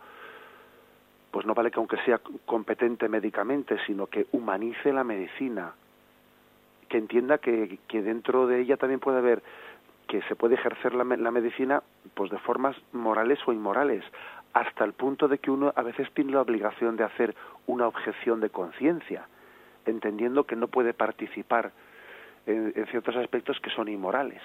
Speaker 1: pues no vale que aunque sea competente médicamente, sino que humanice la medicina, que entienda que, que dentro de ella también puede haber que se puede ejercer la, la, medicina pues de formas morales o inmorales hasta el punto de que uno a veces tiene la obligación de hacer una objeción de conciencia entendiendo que no puede participar en, ciertos aspectos que son inmorales.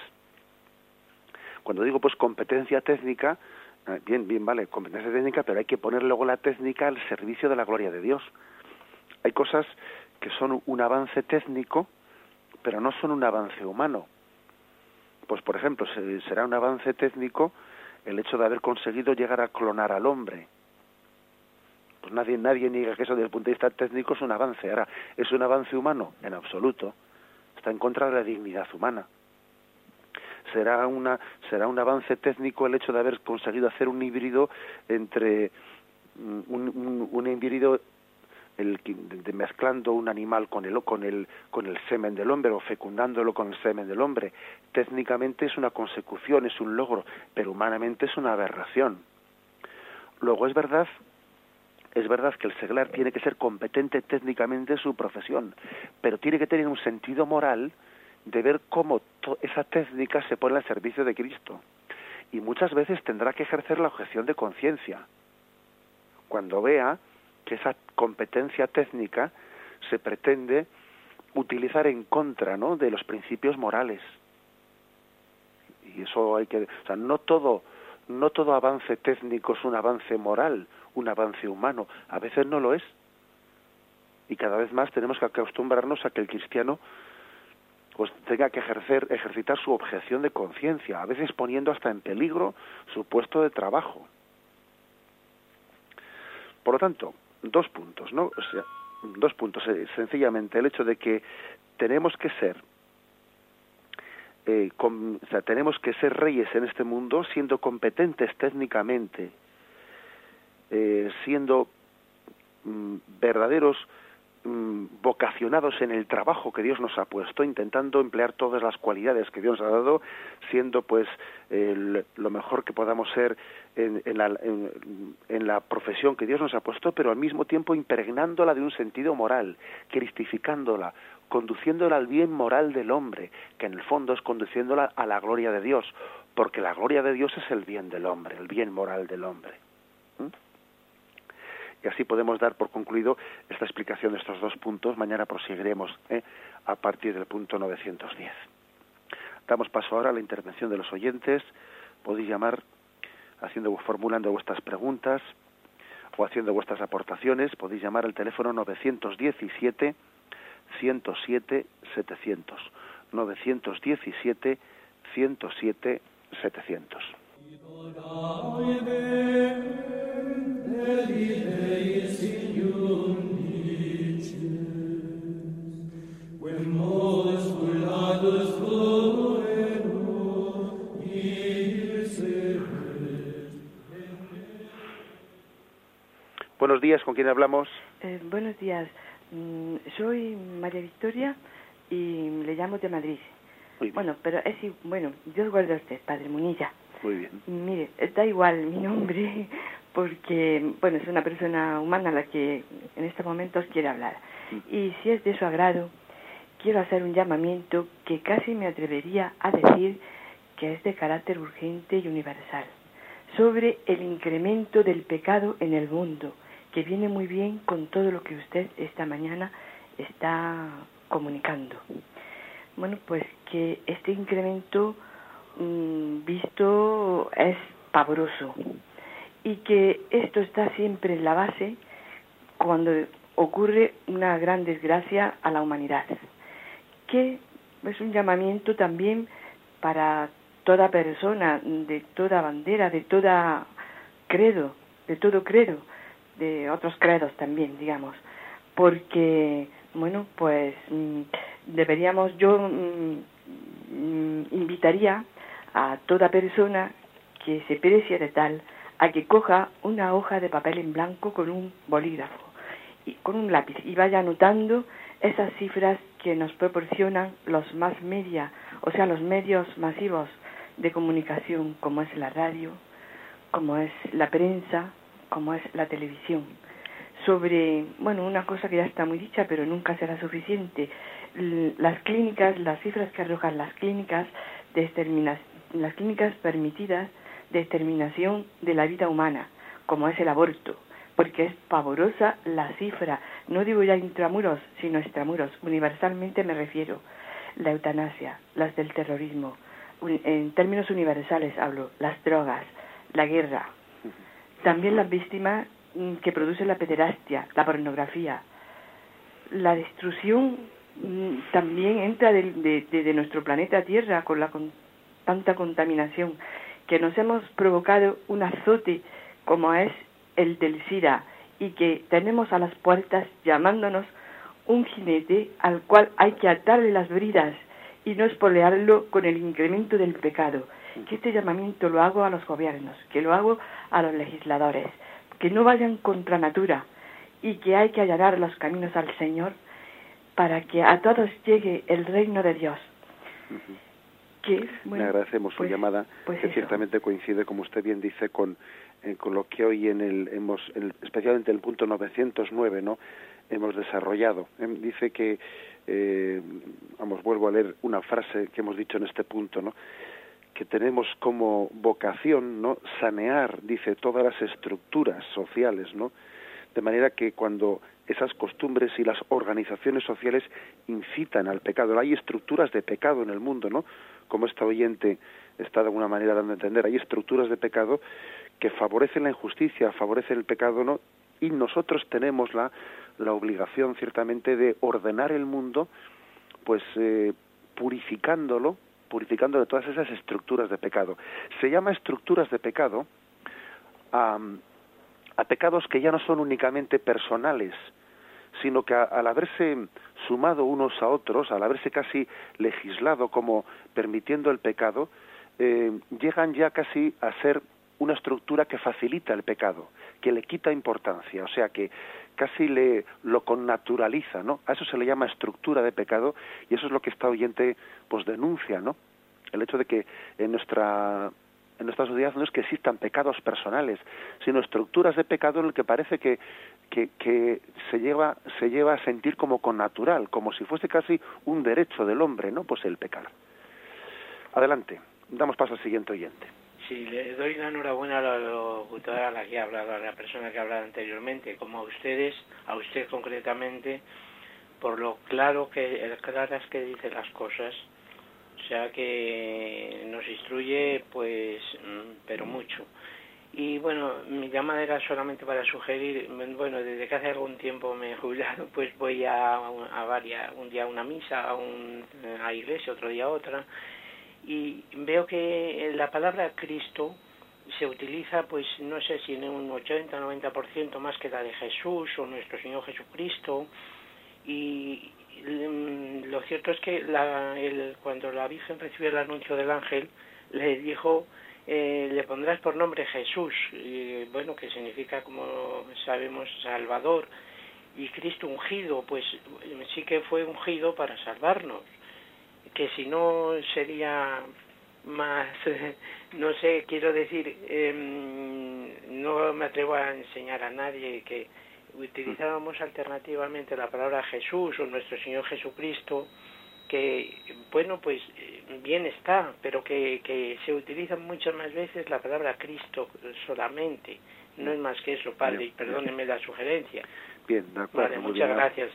Speaker 1: Cuando digo pues competencia técnica eh, bien bien vale competencia técnica pero hay que poner luego la técnica al servicio de la gloria de Dios. Hay cosas que son un avance técnico pero no son un avance humano. Pues por ejemplo, será un avance técnico el hecho de haber conseguido llegar a clonar al hombre. Pues nadie, nadie niega que eso desde el punto de vista técnico es un avance. Ahora, ¿es un avance humano? En absoluto. Está en contra de la dignidad humana. Será, una, será un avance técnico el hecho de haber conseguido hacer un híbrido entre mm, un, un, híbrido el, mezclando un animal con el, con, el, con el semen del hombre o fecundándolo con el semen del hombre. Técnicamente es una consecución, es un logro, pero humanamente es una aberración. Luego es verdad es verdad que el seglar tiene que ser competente técnicamente en su profesión, pero tiene que tener un sentido moral de ver cómo esa técnica se pone al servicio de Cristo. Y muchas veces tendrá que ejercer la objeción de conciencia. Cuando vea que esa competencia técnica se pretende utilizar en contra ¿no? de los principios morales. Y eso hay que, o sea, no todo, no todo avance técnico es un avance moral, un avance humano, a veces no lo es. Y cada vez más tenemos que acostumbrarnos a que el cristiano pues tenga que ejercer, ejercitar su objeción de conciencia, a veces poniendo hasta en peligro su puesto de trabajo. Por lo tanto, dos puntos, ¿no? Dos puntos. Eh, sencillamente el hecho de que tenemos que ser, eh, o tenemos que ser reyes en este mundo siendo competentes técnicamente, eh, siendo mm, verdaderos Mm, vocacionados en el trabajo que Dios nos ha puesto, intentando emplear todas las cualidades que Dios nos ha dado, siendo pues lo mejor que podamos ser en, la, profesión que Dios nos ha puesto, pero al mismo tiempo impregnándola de un sentido moral, cristificándola, conduciéndola al bien moral del hombre, que en el fondo es conduciéndola a la gloria de Dios, porque la gloria de Dios es el bien del hombre, el bien moral del hombre. Y así podemos dar por concluido esta explicación de estos dos puntos. Mañana proseguiremos ¿eh? a partir del punto 910. Damos paso ahora a la intervención de los oyentes. Podéis llamar haciendo, formulando vuestras preguntas o haciendo vuestras aportaciones. Podéis llamar al teléfono 917 107 700. 917 107 700. Días, ¿con quién hablamos?
Speaker 2: Eh, buenos días, mm, soy María Victoria y le llamo de Madrid. Bueno, pero es bueno, Dios guarda a usted, Padre Munilla.
Speaker 1: Muy bien.
Speaker 2: Mire, está igual mi nombre porque, bueno, es una persona humana la que en este momento os quiere hablar. Mm. Y si es de su agrado, quiero hacer un llamamiento que casi me atrevería a decir que es de carácter urgente y universal, sobre el incremento del pecado en el mundo que viene muy bien con todo lo que usted esta mañana está comunicando. Bueno, pues que este incremento mm, visto es pavoroso y que esto está siempre en la base cuando ocurre una gran desgracia a la humanidad, que es un llamamiento también para toda persona, de toda bandera, de toda credo, de todo credo, de otros credos también, digamos, porque, bueno, pues mm, deberíamos, yo mm, mm, invitaría a toda persona que se precie de tal a que coja una hoja de papel en blanco con un bolígrafo y con un lápiz y vaya anotando esas cifras que nos proporcionan los más media, o sea, los medios masivos de comunicación, como es la radio, como es la prensa, como es la televisión. Sobre, bueno, una cosa que ya está muy dicha, pero nunca será suficiente, las clínicas, las cifras que arrojan las clínicas, de las clínicas permitidas de exterminación de la vida humana, como es el aborto, porque es pavorosa la cifra, no digo ya intramuros, sino extramuros, universalmente me refiero, la eutanasia, las del terrorismo, en términos universales hablo, las drogas, la guerra, también las víctimas mm, que produce la pederastia, la pornografía, la destrucción mm, también entra de, nuestro planeta Tierra con la con tanta contaminación que nos hemos provocado un azote como es el del SIDA y que tenemos a las puertas llamándonos un jinete al cual hay que atarle las bridas y no espolearlo con el incremento del pecado. Que este llamamiento lo hago a los gobiernos, que lo hago a los legisladores, que no vayan contra natura y que hay que allanar los caminos al Señor para que a todos llegue el reino de Dios.
Speaker 1: Le agradecemos su pues, llamada, pues que ciertamente coincide, como usted bien dice, con, eh, con lo que hoy en el, hemos, especialmente en el punto 909, ¿no? hemos desarrollado. Em, dice que, eh, vamos, vuelvo a leer una frase que hemos dicho en este punto, ¿no? Que tenemos como vocación, ¿no? sanear, dice, todas las estructuras sociales, ¿no? de manera que cuando esas costumbres y las organizaciones sociales incitan al pecado. Hay estructuras de pecado en el mundo, ¿no? Como esta oyente está de alguna manera dando a entender, hay estructuras de pecado que favorecen la injusticia, favorecen el pecado, ¿no? Y nosotros tenemos la, la obligación, ciertamente, de ordenar el mundo, pues eh, purificándolo, purificándolo de todas esas estructuras de pecado. Se llama estructuras de pecado a, a pecados que ya no son únicamente personales, sino que al haberse sumado unos a otros, al haberse casi legislado como permitiendo el pecado, eh, llegan ya casi a ser una estructura que facilita el pecado, que le quita importancia, o sea que casi le lo connaturaliza, ¿no? A eso se le llama estructura de pecado y eso es lo que esta oyente pues denuncia, ¿no? El hecho de que en nuestra en nuestra sociedad no es que existan pecados personales, sino estructuras de pecado en el que parece que, que, se, lleva, se lleva a sentir como con natural, como si fuese casi un derecho del hombre, ¿no? Pues el pecar. Adelante, damos paso al siguiente oyente.
Speaker 3: Sí, le doy la enhorabuena a la locutora a la que ha hablado, a la persona que ha hablado anteriormente, como a ustedes, a usted concretamente, por lo claro que, claras que dice las cosas sea que nos instruye pues mm, pero mucho. Y bueno mi llamada era solamente para sugerir bueno desde que hace algún tiempo me he jubilado pues voy a, a varias un día a una misa a un a iglesia otro día a otra y veo que la palabra Cristo se utiliza pues no sé si en un 80 90% más que la de Jesús o nuestro Señor Jesucristo. Y, Mm, lo cierto es que la, el, cuando la Virgen recibió el anuncio del ángel, le dijo, eh, le pondrás por nombre Jesús, bueno, que significa, como sabemos, Salvador, y Cristo ungido, pues sí que fue ungido para salvarnos, que si no sería más, no sé, quiero decir, em, no me atrevo a enseñar a nadie que utilizábamos alternativamente la palabra Jesús o nuestro Señor Jesucristo, que, bueno, pues eh, bien está, pero que, que se utiliza muchas más veces la palabra Cristo solamente. No es más que eso, Padre, y perdónenme la sugerencia.
Speaker 1: Bien, de acuerdo.
Speaker 3: Vale, muchas gracias.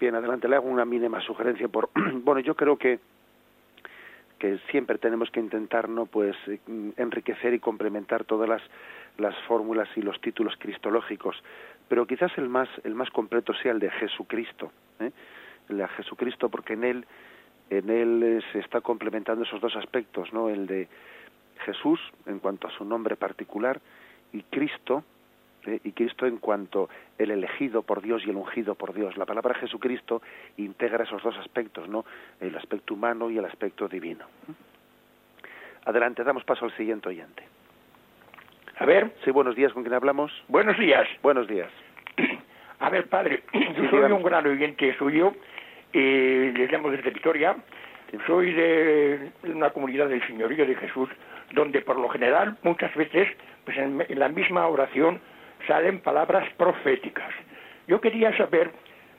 Speaker 1: Bien, adelante, le hago una mínima sugerencia. por Bueno, yo creo que que siempre tenemos que intentar no pues eh, enriquecer y complementar todas las las fórmulas y los títulos cristológicos. Pero quizás el más el más completo sea el de Jesucristo ¿eh? el de Jesucristo porque en él en él eh, se está complementando esos dos aspectos no el de Jesús en cuanto a su nombre particular y Cristo ¿eh? y Cristo en cuanto el elegido por Dios y el ungido por Dios la palabra Jesucristo integra esos dos aspectos no el aspecto humano y el aspecto divino adelante damos paso al siguiente oyente
Speaker 4: a ver.
Speaker 1: Sí, buenos días, ¿con quién hablamos?
Speaker 4: Buenos días.
Speaker 1: Buenos días.
Speaker 4: A ver, padre, yo soy un gran oyente suyo, eh, les llamo desde Vitoria, soy de una comunidad del Señorío de Jesús, donde por lo general muchas veces pues en, la misma oración salen palabras proféticas. Yo quería saber,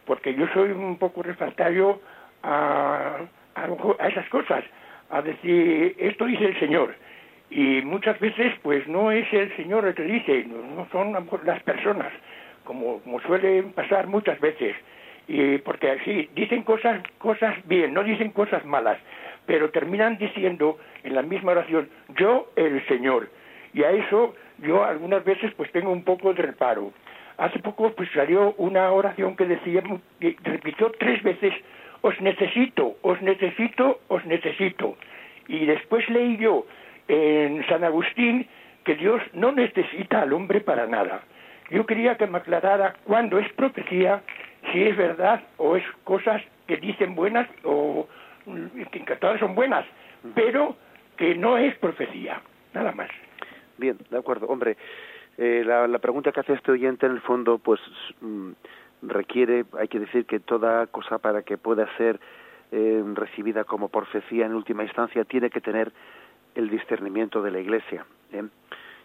Speaker 4: porque yo soy un poco refractario a, a, esas cosas, a decir, esto dice el Señor. Y muchas veces, pues no es el Señor el que dice, no son las personas, como, como suele pasar muchas veces. Y porque así dicen cosas, cosas bien, no dicen cosas malas, pero terminan diciendo en la misma oración, yo el Señor. Y a eso yo algunas veces pues tengo un poco de reparo. Hace poco pues salió una oración que decía, que repitió tres veces, os necesito, os necesito, os necesito. Y después leí yo en San Agustín que Dios no necesita al hombre para nada. Yo quería que me aclarara cuándo es profecía, si es verdad o es cosas que dicen buenas o que todas son buenas, pero que no es profecía, nada más.
Speaker 1: Bien, de acuerdo. Hombre, eh, la, la, pregunta que hace este oyente en el fondo, pues mm, requiere, hay que decir que toda cosa para que pueda ser eh, recibida como profecía en última instancia tiene que tener el discernimiento de la Iglesia. ¿eh?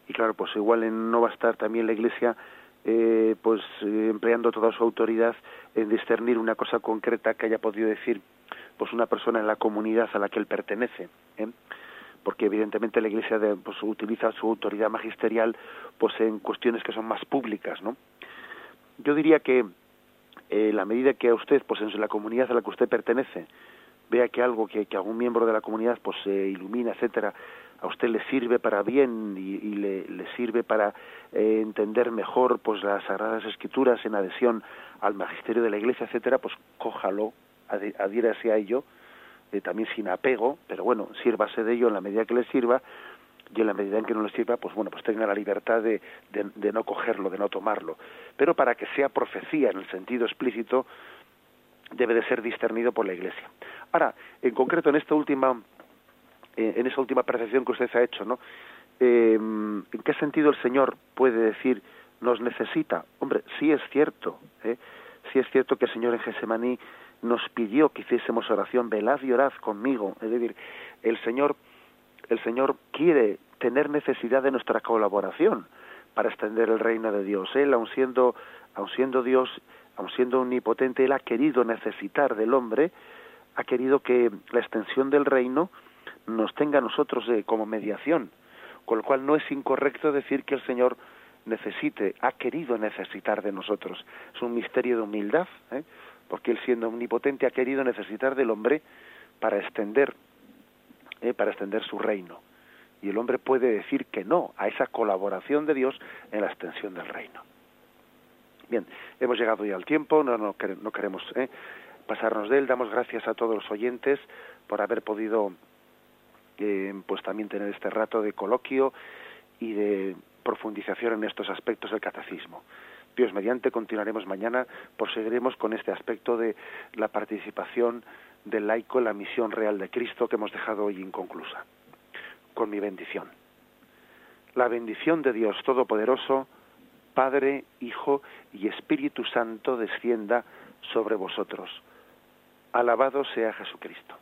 Speaker 1: Y claro, pues igual no va a estar también la Iglesia eh, pues empleando toda su autoridad en discernir una cosa concreta que haya podido decir pues una persona en la comunidad a la que él pertenece. Porque evidentemente la Iglesia pues, utiliza su autoridad magisterial pues en cuestiones que son más públicas, ¿no? Yo diría que eh, la medida que a usted, pues en la comunidad a la que usted pertenece, vea que algo que, algún miembro de la comunidad pues se ilumina, etcétera, a usted le sirve para bien y, le, le, sirve para eh, entender mejor pues las sagradas escrituras en adhesión al magisterio de la iglesia etcétera pues cójalo adhiérase a ello eh, también sin apego pero bueno sírvase de ello en la medida que le sirva y en la medida en que no le sirva pues bueno pues tenga la libertad de, de, no cogerlo de no tomarlo pero para que sea profecía en el sentido explícito debe de ser discernido por la iglesia ahora en concreto en esta última en esa última percepción que usted ha hecho, ¿no? Eh, ¿En qué sentido el Señor puede decir nos necesita? Hombre, sí es cierto, ¿eh? sí es cierto que el Señor en Gesemaní nos pidió que hiciésemos oración, velad y orad conmigo. Es decir, el Señor, el Señor quiere tener necesidad de nuestra colaboración para extender el reino de Dios. Él, aun siendo, aun siendo Dios, aun siendo omnipotente, Él ha querido necesitar del hombre, ha querido que la extensión del reino nos tenga a nosotros eh, como mediación, con lo cual no es incorrecto decir que el Señor necesite, ha querido necesitar de nosotros. Es un misterio de humildad, ¿eh? Porque Él siendo omnipotente ha querido necesitar del hombre para extender, ¿eh? para extender su reino. Y el hombre puede decir que no a esa colaboración de Dios en la extensión del reino. Bien, hemos llegado ya al tiempo, no, no, queremos ¿eh? pasarnos de él. Damos gracias a todos los oyentes por haber podido pues también tener este rato de coloquio y de profundización en estos aspectos del catecismo. Dios mediante continuaremos mañana, proseguiremos con este aspecto de la participación del laico en la misión real de Cristo que hemos dejado hoy inconclusa. Con mi bendición. La bendición de Dios Todopoderoso, Padre, Hijo y Espíritu Santo descienda sobre vosotros. Alabado sea Jesucristo.